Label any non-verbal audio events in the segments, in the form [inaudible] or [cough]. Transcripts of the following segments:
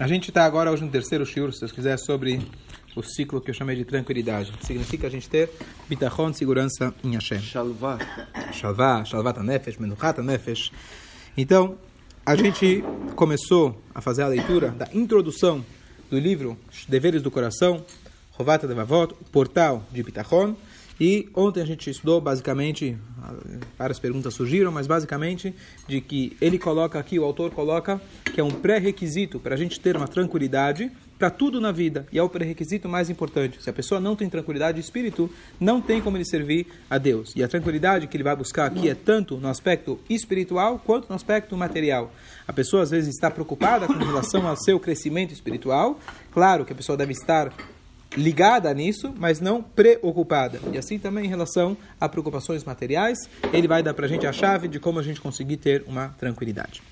A gente está agora hoje no terceiro shiur, se Deus quiser, sobre o ciclo que eu chamei de tranquilidade. Significa a gente ter bitachon, segurança em Hashem. Shalvá. Shalvá, shalvat nefesh, menuchat nefesh. Então, a gente começou a fazer a leitura da introdução do livro Deveres do Coração, Rovata Devavot, o portal de bitachon. E ontem a gente estudou basicamente, várias perguntas surgiram, mas basicamente de que ele coloca aqui, o autor coloca, que é um pré-requisito para a gente ter uma tranquilidade para tudo na vida. E é o pré-requisito mais importante. Se a pessoa não tem tranquilidade de espírito, não tem como ele servir a Deus. E a tranquilidade que ele vai buscar aqui é tanto no aspecto espiritual quanto no aspecto material. A pessoa às vezes está preocupada com relação ao seu crescimento espiritual. Claro que a pessoa deve estar ligada nisso, mas não preocupada. E assim também em relação a preocupações materiais, ele vai dar para a gente a chave de como a gente conseguir ter uma tranquilidade.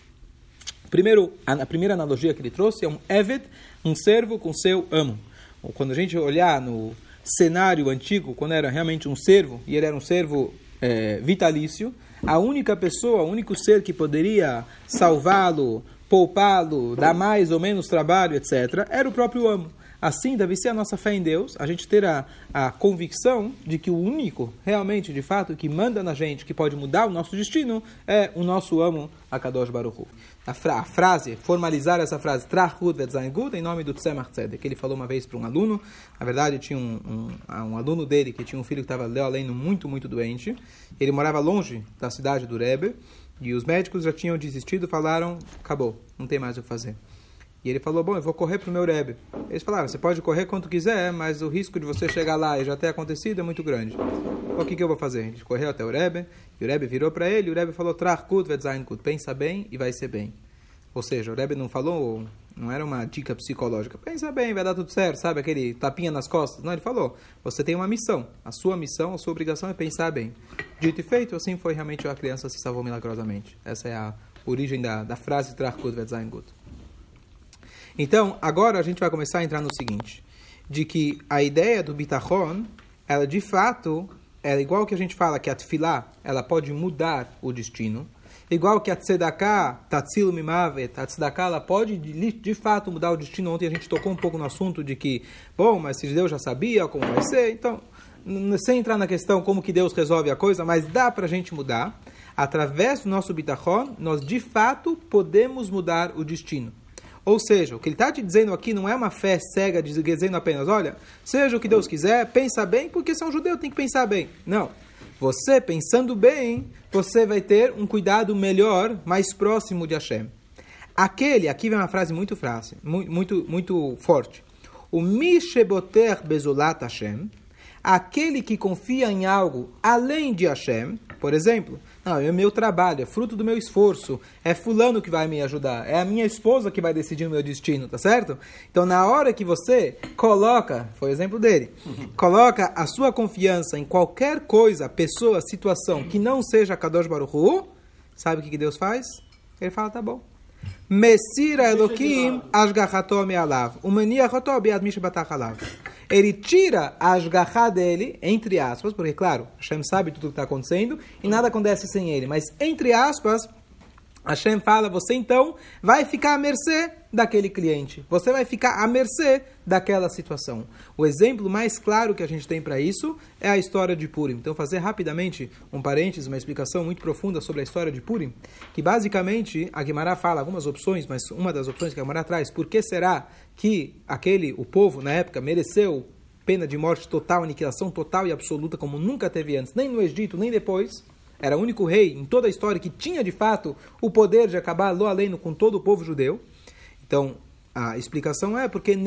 Primeiro, a, primeira analogia que ele trouxe é um Eved, um servo com seu amo. Quando a gente olhar no cenário antigo, quando era realmente um servo, e ele era um servo é, vitalício, a única pessoa, o único ser que poderia salvá-lo, poupá-lo, dar mais ou menos trabalho, etc., era o próprio amo. Assim deve ser a nossa fé em Deus, a gente ter a, convicção de que o único, realmente, de fato, que manda na gente, que pode mudar o nosso destino, é o nosso amo, Akadosh Baruch Hu. A, fra a frase, formalizar essa frase, Trachud Vetzangud, em nome do Tzemach Tzedek, que ele falou uma vez para um aluno, na verdade tinha um, um, um, aluno dele que tinha um filho que estava além muito, muito doente, ele morava longe da cidade do Rebbe, e os médicos já tinham desistido, falaram, acabou, não tem mais o que fazer. E ele falou, bom, eu vou correr para o meu Rebbe. Eles falaram, você pode correr quanto quiser, mas o risco de você chegar lá e já ter acontecido é muito grande. Então, o que, que eu vou fazer? Ele correu até o Rebbe, e o Rebbe virou para ele, e o Rebbe falou, Trachkut vetzainkut, pensa bem e vai ser bem. Ou seja, o Rebbe não falou, não era uma dica psicológica, pensa bem, vai dar tudo certo, sabe, aquele tapinha nas costas. Não, ele falou, você tem uma missão, a sua missão, a sua obrigação é pensar bem. Dito e feito, assim foi realmente a criança se salvou milagrosamente. Essa é a origem da, da frase Trachkut vetzainkut. Então, agora a gente vai começar a entrar no seguinte, de que a ideia do bitachon, ela de fato, é igual que a gente fala que a tefilá, ela pode mudar o destino, igual que a tzedakah, tatzil mimavet, a tzedakah, ela pode de, de, fato mudar o destino. Ontem a gente tocou um pouco no assunto de que, bom, mas se Deus já sabia como vai ser, então, sem entrar na questão como que Deus resolve a coisa, mas dá para a gente mudar. Através do nosso bitachon, nós de fato podemos mudar o destino. Ou seja, o que ele está te dizendo aqui não é uma fé cega, dizendo apenas, olha, seja o que Deus quiser, pensa bem, porque se é um judeu tem que pensar bem. Não. Você pensando bem, você vai ter um cuidado melhor, mais próximo de Hashem. Aquele, aqui vem uma frase muito fácil, muito, muito, forte. O Misheboter Bezolat Hashem, aquele que confia em algo além de Hashem, por exemplo, não, é meu trabalho, é fruto do meu esforço, é fulano que vai me ajudar, é a minha esposa que vai decidir o meu destino, tá certo? Então, na hora que você coloca, foi o exemplo dele, coloca a sua confiança em qualquer coisa, pessoa, situação que não seja Kadosh Baruch Hu, sabe o que Deus faz? Ele fala, tá bom. Messira Elohim Ashgachato Me'alav. Umaniachato Biad Mishbatach Alav. Ele tira a Ashgachá dele, entre aspas, porque, claro, Hashem sabe tudo o que está acontecendo e nada acontece sem ele, mas, entre aspas, Hashem fala, você então vai ficar à mercê daquele cliente. Você vai ficar à mercê daquela situação. O exemplo mais claro que a gente tem para isso é a história de Purim. Então, fazer rapidamente um parênteses, uma explicação muito profunda sobre a história de Purim, que basicamente a Guimará fala algumas opções, mas uma das opções que a Guimará traz, por que será que aquele, o povo na época, mereceu pena de morte total, aniquilação total e absoluta, como nunca teve antes, nem no Egito, nem depois era o único rei em toda a história que tinha de fato o poder de acabar lo além com todo o povo judeu. Então, a explicação é porque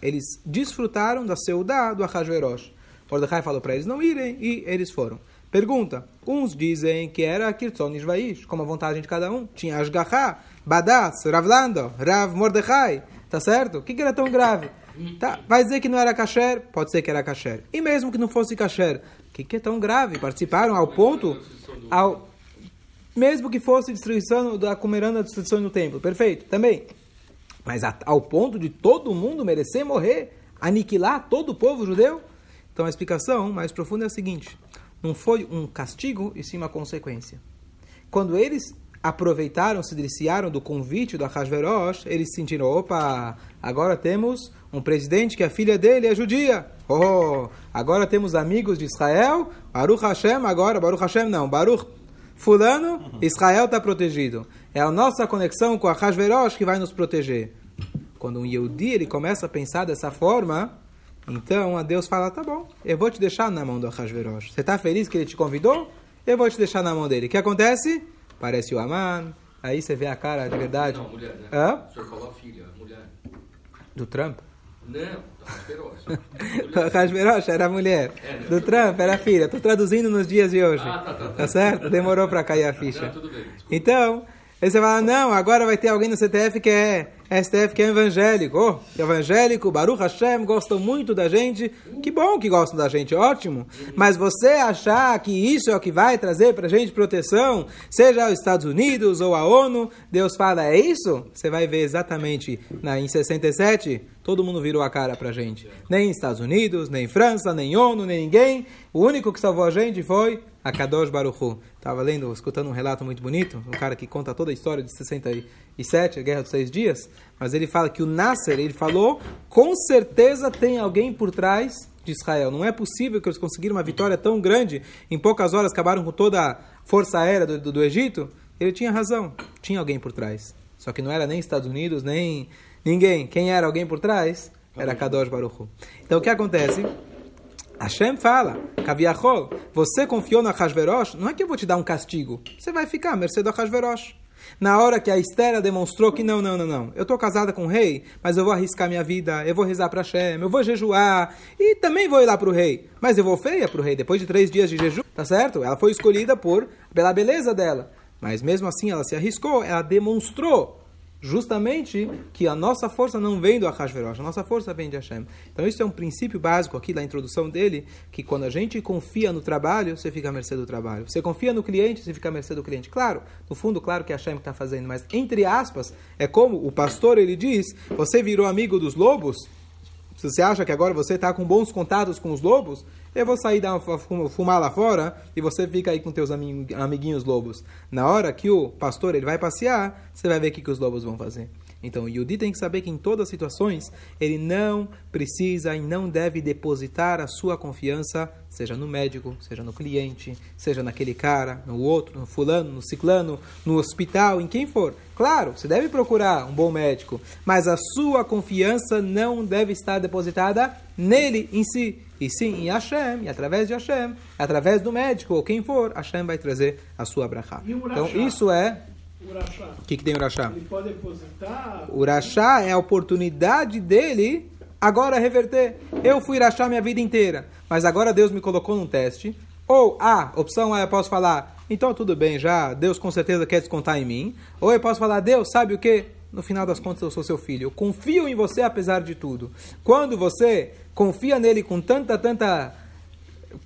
eles desfrutaram da seudá do Ahasverosh. Mordecai falou para eles não irem e eles foram. Pergunta: uns dizem que era Kirtzon Ishvaish, como a vontade de cada um. Tinha Ashgaha, Badas, Ravlando, Rav Mordecai. Tá certo? O que, que era tão grave? [laughs] Tá, vai dizer que não era kasher? Pode ser que era kasher. E mesmo que não fosse kasher, que, que é tão grave? Participaram ao ponto, ao, mesmo que fosse destruição da comeranda destruição no templo. Perfeito, também. Mas ao ponto de todo mundo merecer morrer, aniquilar todo o povo judeu? Então a explicação mais profunda é a seguinte: não foi um castigo e sim uma consequência. Quando eles aproveitaram, se deliciaram do convite do Ahasverosh, eles sentiram, opa, agora temos um presidente que a filha dele é judia. Oh, agora temos amigos de Israel, Baruch Hashem, agora, Baruch Hashem não, Baruch Fulano, Israel está protegido. É a nossa conexão com a Hashverosh que vai nos proteger. Quando um Yehudi ele começa a pensar dessa forma, então a Deus fala: tá bom, eu vou te deixar na mão do Hashverosh. Você está feliz que ele te convidou? Eu vou te deixar na mão dele. O que acontece? Parece o Aman. Aí você vê a cara de verdade. Não, mulher, né? Hã? O senhor falou filha, mulher. Do Trump? Não, tá O Hashverosh [laughs] era a mulher. Do Trump era a filha. Estou traduzindo nos dias de hoje. Ah, tá, tá, tá. Tá certo? Demorou para cair a ficha. Não, tudo bem, desculpa. Então, aí você fala, não, agora vai ter alguém no CTF que é STF que é evangélico. Oh, evangélico, Baruch Hashem, gostam muito da gente. Que bom que gostam da gente, ótimo. Mas você achar que isso é o que vai trazer pra gente proteção, seja os Estados Unidos ou a ONU, Deus fala, é isso? Você vai ver exatamente na, em 67, todo mundo virou a cara pra gente. Nem Estados Unidos, nem França, nem ONU, nem ninguém. O único que salvou a gente foi a Kadosh Baruch Hu. Estava lendo, escutando um relato muito bonito, um cara que conta toda a história de 67, a Guerra dos Seis Dias, mas ele fala que o Nasser, ele falou, com certeza tem alguém por trás de Israel. Não é possível que eles conseguiram uma vitória tão grande, em poucas horas acabaram com toda a força aérea do, do, do Egito. Ele tinha razão, tinha alguém por trás. Só que não era nem Estados Unidos, nem ninguém. Quem era alguém por trás? Era Kadosh Baruch Hu. Então o que acontece? Hashem fala, Kaviachol, você confiou na Hashverosh, não é que eu vou te dar um castigo, você vai ficar à mercê do Hashverosh. Na hora que a Estera demonstrou que não, não, não, não, eu estou casada com o rei, mas eu vou arriscar minha vida, eu vou rezar para Hashem, eu vou jejuar e também vou ir lá para o rei, mas eu vou feia para o rei depois de três dias de jejum, tá certo? Ela foi escolhida por pela beleza dela, mas mesmo assim ela se arriscou, ela demonstrou justamente que a nossa força não vem do Ahasverosh, a nossa força vem de Hashem. Então isso é um princípio básico aqui da introdução dele, que quando a gente confia no trabalho, você fica à mercê do trabalho. Você confia no cliente, você fica à mercê do cliente. Claro, no fundo, claro que é Hashem está fazendo, mas entre aspas, é como o pastor ele diz, você virou amigo dos lobos, se você acha que agora você está com bons contatos com os lobos, eu vou sair dar uma, fumar lá fora e você fica aí com teus amiguinhos lobos. Na hora que o pastor ele vai passear, você vai ver o que, que os lobos vão fazer. Então, o Yudi tem que saber que em todas as situações ele não precisa e não deve depositar a sua confiança, seja no médico, seja no cliente, seja naquele cara, no outro, no fulano, no ciclano, no hospital, em quem for. Claro, você deve procurar um bom médico, mas a sua confiança não deve estar depositada nele em si, e sim em Hashem, e através de Hashem, através do médico ou quem for, Hashem vai trazer a sua brachá. Então, isso é. Urachá. O que, que tem Urachá? Ele pode depositar. O Urachá é a oportunidade dele agora reverter. Eu fui Urachá minha vida inteira, mas agora Deus me colocou num teste. Ou A, opção A, eu posso falar, então tudo bem já, Deus com certeza quer descontar em mim. Ou eu posso falar, Deus, sabe o que? No final das contas, eu sou seu filho. Eu confio em você apesar de tudo. Quando você confia nele com tanta, tanta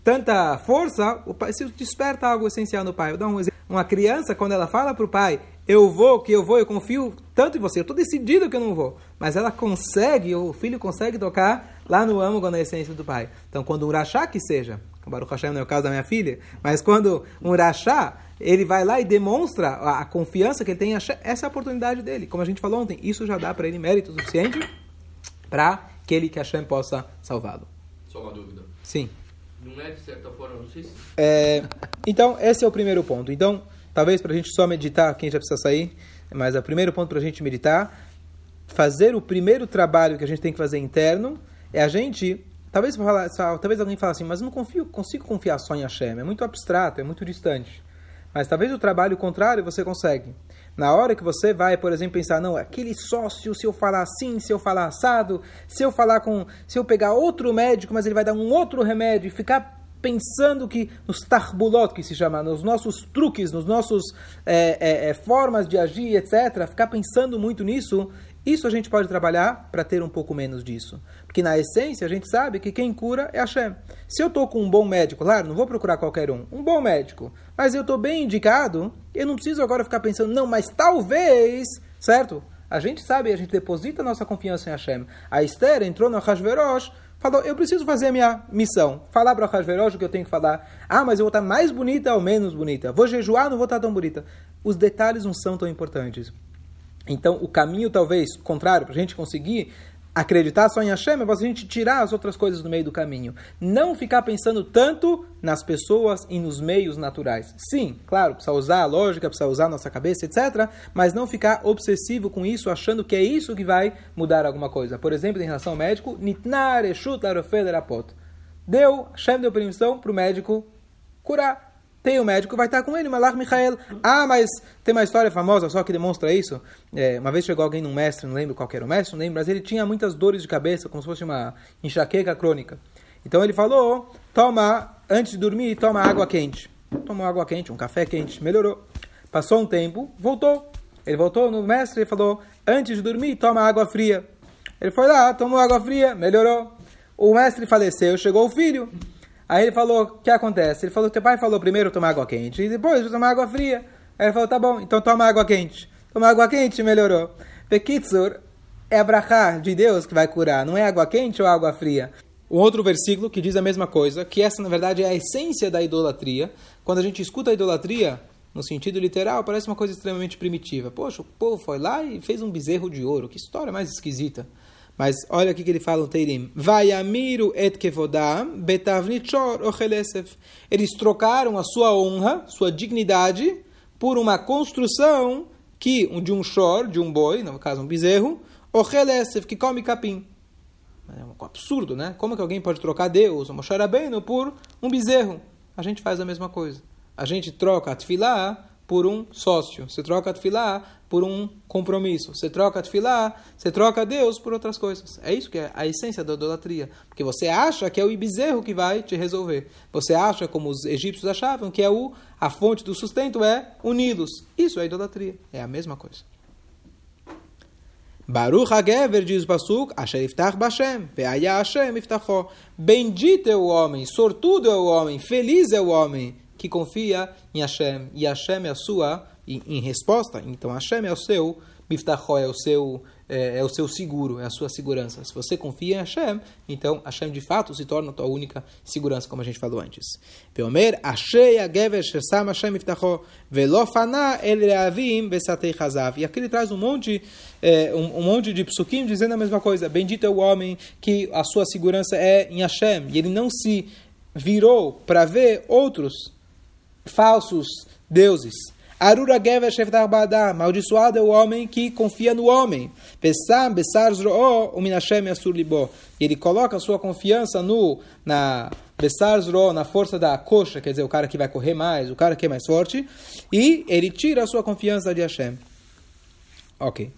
tanta força, o pai se desperta algo essencial no pai. Eu dou um exemplo. Uma criança, quando ela fala para o pai, eu vou, que eu vou, eu confio tanto em você, eu estou decidido que eu não vou. Mas ela consegue, o filho consegue tocar lá no âmago, na essência do pai. Então, quando um urachá que seja, o Baruch Hashem não é o caso da minha filha, mas quando um urachá, ele vai lá e demonstra a, a confiança que ele tem, essa é a oportunidade dele. Como a gente falou ontem, isso já dá para ele mérito suficiente para que ele, que Hashem possa salvá-lo. Só uma dúvida. Sim. Não é de certa forma, não sei se. É, então, esse é o primeiro ponto. Então, talvez para a gente só meditar, quem já precisa sair, mas é o primeiro ponto para a gente meditar, fazer o primeiro trabalho que a gente tem que fazer interno, é a gente, talvez, talvez alguém fale assim, mas não confio, consigo confiar só em Hashem, é muito abstrato, é muito distante. Mas talvez o trabalho contrário você consegue. Na hora que você vai, por exemplo, pensar, não, aquele sócio, se eu falar assim, se eu falar assado, se eu falar com. Se eu pegar outro médico, mas ele vai dar um outro remédio, e ficar pensando que nos tarbulot, que se chama, nos nossos truques, nos nossos é, é, é, formas de agir, etc., ficar pensando muito nisso, isso a gente pode trabalhar para ter um pouco menos disso. Porque na essência a gente sabe que quem cura é Hashem. Se eu estou com um bom médico, claro, não vou procurar qualquer um, um bom médico, mas eu estou bem indicado, eu não preciso agora ficar pensando, não, mas talvez, certo? A gente sabe, a gente deposita nossa confiança em Hashem. A Esther entrou no Hashverosh falou, eu preciso fazer a minha missão. Falar para Hashverosh o que eu tenho que falar. Ah, mas eu vou estar mais bonita ou menos bonita? Vou jejuar, não vou estar tão bonita. Os detalhes não são tão importantes. Então, o caminho, talvez, contrário, para a gente conseguir acreditar só em Hashem, é a gente tirar as outras coisas do meio do caminho. Não ficar pensando tanto nas pessoas e nos meios naturais. Sim, claro, precisa usar a lógica, precisa usar a nossa cabeça, etc. Mas não ficar obsessivo com isso, achando que é isso que vai mudar alguma coisa. Por exemplo, em relação ao médico, Nitnar Eshut. Deu, Hashem deu permissão para o médico curar tem o médico, vai estar com ele, Malach Michael. Ah, mas tem uma história famosa só que demonstra isso. É, uma vez chegou alguém num mestre, não lembro qual era o mestre, não lembro, mas ele tinha muitas dores de cabeça, como se fosse uma enxaqueca crônica. Então ele falou: toma, antes de dormir, toma água quente. Tomou água quente, um café quente, melhorou. Passou um tempo, voltou. Ele voltou no mestre e falou: antes de dormir, toma água fria. Ele foi lá, tomou água fria, melhorou. O mestre faleceu, chegou o filho. Aí ele falou, o que acontece? Ele falou, teu pai falou primeiro tomar água quente, e depois tomar água fria. Aí ele falou, tá bom, então toma água quente. Toma água quente, melhorou. Pekitsur é a de Deus que vai curar, não é água quente ou água fria. Um outro versículo que diz a mesma coisa, que essa na verdade é a essência da idolatria. Quando a gente escuta a idolatria, no sentido literal, parece uma coisa extremamente primitiva. Poxa, o povo foi lá e fez um bezerro de ouro. Que história mais esquisita. Mas olha o que ele fala no Teirim. Vayamiru et kevodam betavnichor ochelesef. Eles trocaram a sua honra, sua dignidade, por uma construção que de um shor, de um boi, no caso um bezerro, ochelesef, que come capim. É um absurdo, né? Como que alguém pode trocar Deus, uma Moshe por um bezerro? A gente faz a mesma coisa. A gente troca a tefilá por um sócio. Você troca tefilá por um compromisso. Você troca tefilá, você troca Deus por outras coisas. É isso que é a essência da idolatria. Porque você acha que é o bezerro que vai te resolver. Você acha, como os egípcios achavam, que é o, a fonte do sustento é unidos. Isso é idolatria. É a mesma coisa. Baruch HaGever, diz o Pasuk, Asher Iftach Bashem, Ve'aya Hashem Iftachó. Bendito é o homem, sortudo é o homem, feliz é o homem que confia em Hashem, e Hashem é a sua, em, em resposta, então Hashem é o seu, Miftachó é o seu, é, é, o seu seguro, é a sua segurança. Se você confia em Hashem, então Hashem de fato se torna a tua única segurança, como a gente falou antes. Peomer, Ashei Agever Shersam Hashem Miftachó, Velofana El Reavim Besatei Chazav. E aqui ele traz um monte, é, um, um, monte de psukim dizendo a mesma coisa. Bendito é o homem que a sua segurança é em Hashem, e ele não se virou para ver outros falsos deuses. Arura Gever Sheftar Badam, amaldiçoado é o homem que confia no homem. Pesam, Besar Zroo, o Minashem Asur. E ele coloca sua confiança no, na Besar Zroo, na força da coxa, quer dizer, o cara que vai correr mais, o cara que é mais forte, e ele tira a sua confiança de Hashem. Ok.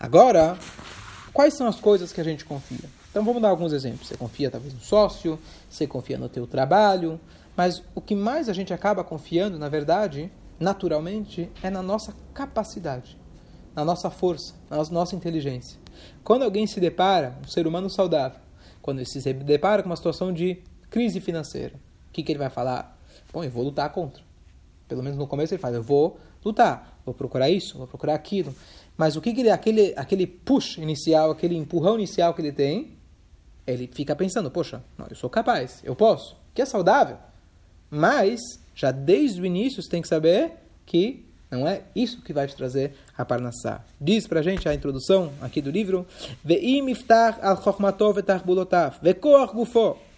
Agora, quais são as coisas que a gente confia? Então vamos dar alguns exemplos. Você confia talvez no sócio, você confia no teu trabalho, mas o que mais a gente acaba confiando, na verdade, naturalmente, é na nossa capacidade, na nossa força, na nossa inteligência. Quando alguém se depara, um ser humano saudável, quando ele se depara com uma situação de crise financeira, o que, que ele vai falar? Bom, eu vou lutar contra. Pelo menos no começo ele faz, eu vou lutar, vou procurar isso, vou procurar aquilo. Mas o que, que ele, aquele, aquele push inicial, aquele empurrão inicial que ele tem, ele fica pensando, poxa, não, eu sou capaz, eu posso, que é saudável. Mas, já desde o início, você tem que saber que não é isso que vai te trazer a Parnassá. Diz pra gente a introdução aqui do livro: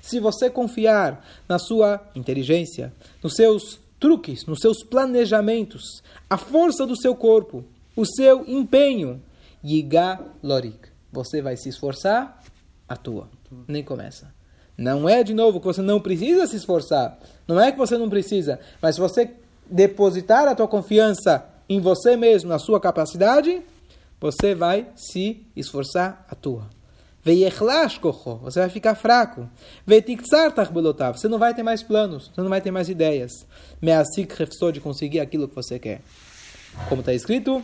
Se você confiar na sua inteligência, nos seus truques, nos seus planejamentos, a força do seu corpo, o seu empenho, Yiga você vai se esforçar, atua. Nem começa. Não é, de novo, que você não precisa se esforçar. Não é que você não precisa. Mas se você depositar a tua confiança em você mesmo, na sua capacidade, você vai se esforçar a tua. Você vai ficar fraco. Você não vai ter mais planos, você não vai ter mais ideias. de conseguir aquilo que você quer. Como está escrito,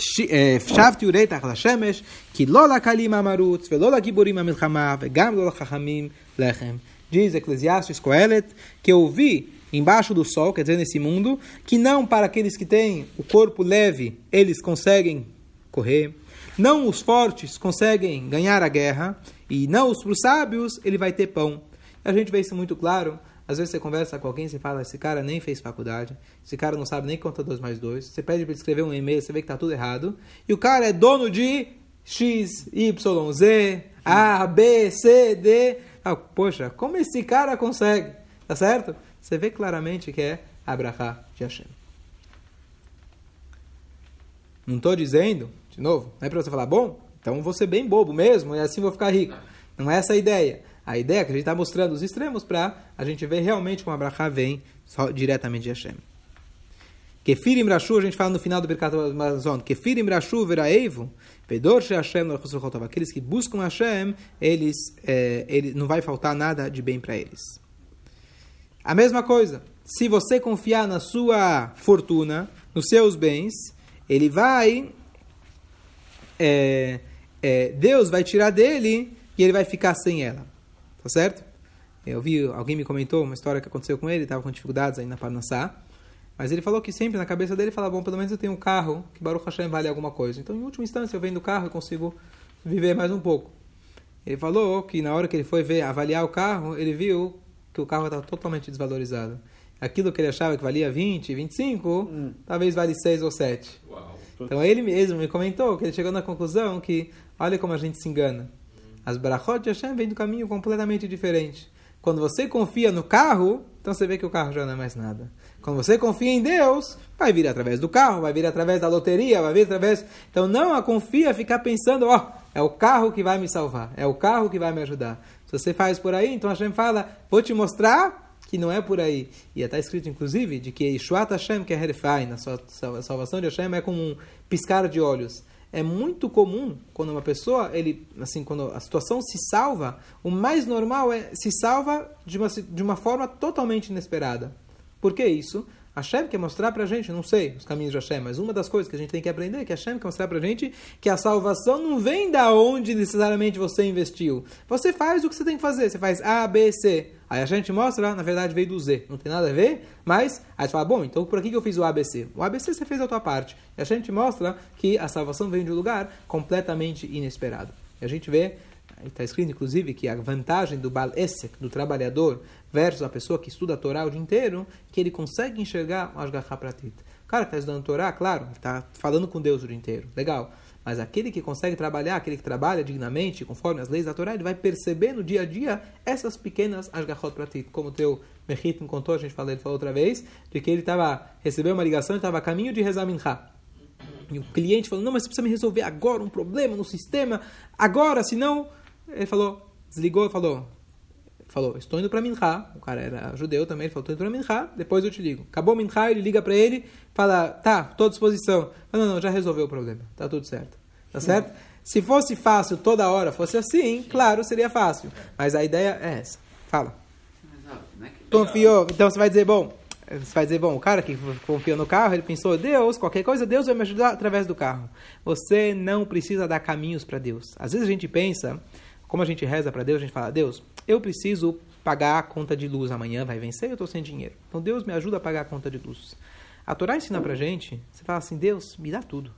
שבתי וראה תחת השמש, כי לא לקלים המרוץ, ולא לגיבורים המלחמה, וגם לא לחכמים לחם. Diz Eclesiastes Coelet, que eu vi embaixo do sol, quer dizer, nesse mundo, que não para aqueles que têm o corpo leve, eles conseguem correr. Não os fortes conseguem ganhar a guerra. E não os para os sábios, ele vai ter pão. A gente vê isso muito claro. às vezes você conversa com alguém e você fala, esse cara nem fez faculdade, esse cara não sabe nem contar 2 mais 2. Você pede para ele escrever um e-mail, você vê que está tudo errado. E o cara é dono de X, Y, Z, A, B, C, D. Ah, poxa, como esse cara consegue? Tá certo? Você vê claramente que é Abraha de Hashem. Não estou dizendo, de novo, não é para você falar, bom, então vou ser bem bobo mesmo e assim vou ficar rico. Não é essa a ideia. A ideia é que a gente está mostrando os extremos para a gente ver realmente como Abraha vem só diretamente de Hashem. Kefirim Rashu, a gente fala no final do Birkat Amazon, Kefirim Rashu Veraevo, Pedor Hashem aqueles que buscam Hashem, eles, é, ele, não vai faltar nada de bem para eles. A mesma coisa, se você confiar na sua fortuna, nos seus bens, ele vai. É, é, Deus vai tirar dele e ele vai ficar sem ela. Tá certo? Eu vi, alguém me comentou uma história que aconteceu com ele, estava com dificuldades aí na Parnassá. Mas ele falou que sempre na cabeça dele fala, bom, pelo menos eu tenho um carro que Baruch Hashem vale alguma coisa. Então, em última instância, eu vendo o carro e consigo viver mais um pouco. Ele falou que na hora que ele foi ver, avaliar o carro, ele viu que o carro estava totalmente desvalorizado. Aquilo que ele achava que valia 20, 25, hum. talvez vale 6 ou 7. Uau. Então ele mesmo me comentou que ele chegou na conclusão que, olha como a gente se engana. As brachot de Hashem vêm do caminho completamente diferente. Quando você confia no carro, então você vê que o carro já não é mais nada. Quando você confia em Deus, vai vir através do carro, vai vir através da loteria, vai vir através. Então não a confia ficar pensando, ó, oh, é o carro que vai me salvar, é o carro que vai me ajudar. Se você faz por aí, então Hashem fala, vou te mostrar que não é por aí. E está escrito, inclusive, de que Yeshuat Hashem, que é na salvação de Hashem, é como um piscar de olhos. É muito comum quando uma pessoa, ele, assim, quando a situação se salva, o mais normal é se salva de uma, de uma forma totalmente inesperada. Por que isso? Hashem quer mostrar pra gente, não sei os caminhos de Hashem, mas uma das coisas que a gente tem que aprender é que Hashem quer mostrar pra gente que a salvação não vem da onde necessariamente você investiu. Você faz o que você tem que fazer, você faz A, B, C. Aí a gente mostra, na verdade veio do Z, não tem nada a ver, mas aí você fala, bom, então por que eu fiz o ABC? O ABC você fez a tua parte. E a gente mostra que a salvação vem de um lugar completamente inesperado. E a gente vê Está escrito, inclusive, que a vantagem do Bal Esek, do trabalhador, versus a pessoa que estuda a Torá o dia inteiro, que ele consegue enxergar o Ashgaha Pratit. O cara que está estudando a Torá, claro, está falando com Deus o dia inteiro, legal. Mas aquele que consegue trabalhar, aquele que trabalha dignamente, conforme as leis da Torá, ele vai perceber no dia a dia essas pequenas Ashgahot Pratit. Como o teu Mechit me contou, a gente falou, ele falou outra vez, de que ele estava recebeu uma ligação e estava a caminho de rezar Minha. E o cliente falou, não, mas você precisa me resolver agora um problema no sistema, agora, senão ele falou, desligou e falou, falou, estou indo para Minha. O cara era judeu também, ele falou, estou indo para Minha, depois eu te ligo. Acabou Minha, ele liga para ele, fala, tá, estou à disposição. Não, não, já resolveu o problema, tá tudo certo. Tá certo? Se fosse fácil toda hora, fosse assim, claro, seria fácil. Mas a ideia é essa. Fala. Confiou. Então você vai dizer, bom, você vai dizer, bom, o cara que confiou no carro, ele pensou, Deus, qualquer coisa, Deus vai me ajudar através do carro. Você não precisa dar caminhos para Deus. Às vezes a gente pensa como a gente reza para Deus, a gente fala, Deus, eu preciso pagar a conta de luz amanhã, vai vencer, eu estou sem dinheiro. Então Deus me ajuda a pagar a conta de luz. A Torá ensina para gente, você fala assim, Deus, me dá tudo.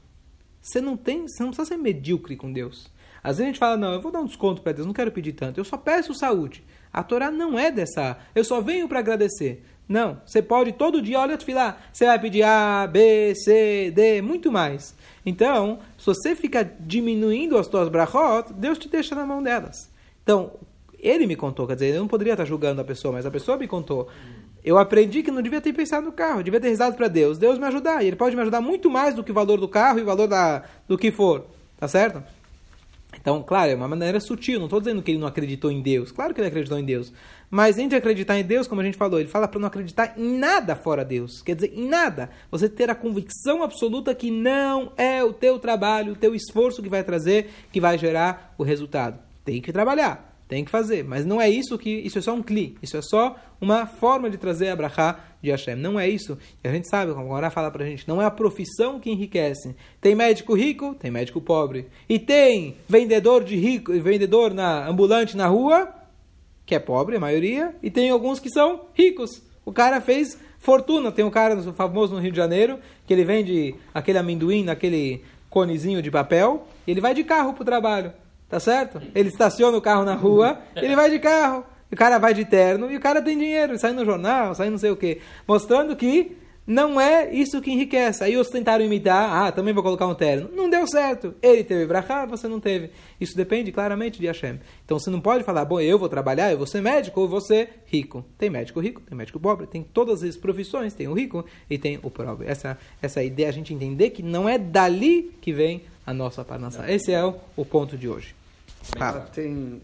Você não tem, você não precisa ser medíocre com Deus. Às vezes a gente fala, não, eu vou dar um desconto para Deus, não quero pedir tanto, eu só peço saúde. A Torá não é dessa, eu só venho para agradecer. Não, você pode todo dia, olha, lá, você vai pedir A, B, C, D, muito mais. Então, se você fica diminuindo as tuas brachot, Deus te deixa na mão delas. Então, ele me contou, quer dizer, eu não poderia estar julgando a pessoa, mas a pessoa me contou. Eu aprendi que não devia ter pensado no carro, devia ter rezado para Deus, Deus me ajudar. E ele pode me ajudar muito mais do que o valor do carro e o valor da, do que for. Tá certo? Então, claro, é uma maneira sutil, não estou dizendo que ele não acreditou em Deus. Claro que ele acreditou em Deus. Mas entre acreditar em Deus, como a gente falou, ele fala para não acreditar em nada fora Deus. Quer dizer, em nada. Você ter a convicção absoluta que não é o teu trabalho, o teu esforço que vai trazer, que vai gerar o resultado. Tem que trabalhar, tem que fazer. Mas não é isso que. Isso é só um cli. Isso é só uma forma de trazer a brachá de Hashem. Não é isso. E a gente sabe, como agora fala pra gente, não é a profissão que enriquece. Tem médico rico, tem médico pobre. E tem vendedor de rico, vendedor na ambulante na rua que é pobre, a maioria, e tem alguns que são ricos. O cara fez fortuna. Tem um cara famoso no Rio de Janeiro que ele vende aquele amendoim naquele conezinho de papel e ele vai de carro para o trabalho. Tá certo? Ele estaciona o carro na rua, ele vai de carro. O cara vai de terno e o cara tem dinheiro, sai no jornal, sai não sei o quê. Mostrando que não é isso que enriquece. Aí os tentaram imitar, ah, também vou colocar um terno. Não deu certo. Ele teve brachá, você não teve. Isso depende claramente de Hashem. Então você não pode falar, bom, eu vou trabalhar, eu vou ser médico ou ser rico. Tem médico rico, tem médico pobre, tem todas as profissões, tem o rico e tem o pobre. Essa, essa é ideia, a gente entender que não é dali que vem a nossa parnassá. Esse é o, o ponto de hoje. Fala. Tem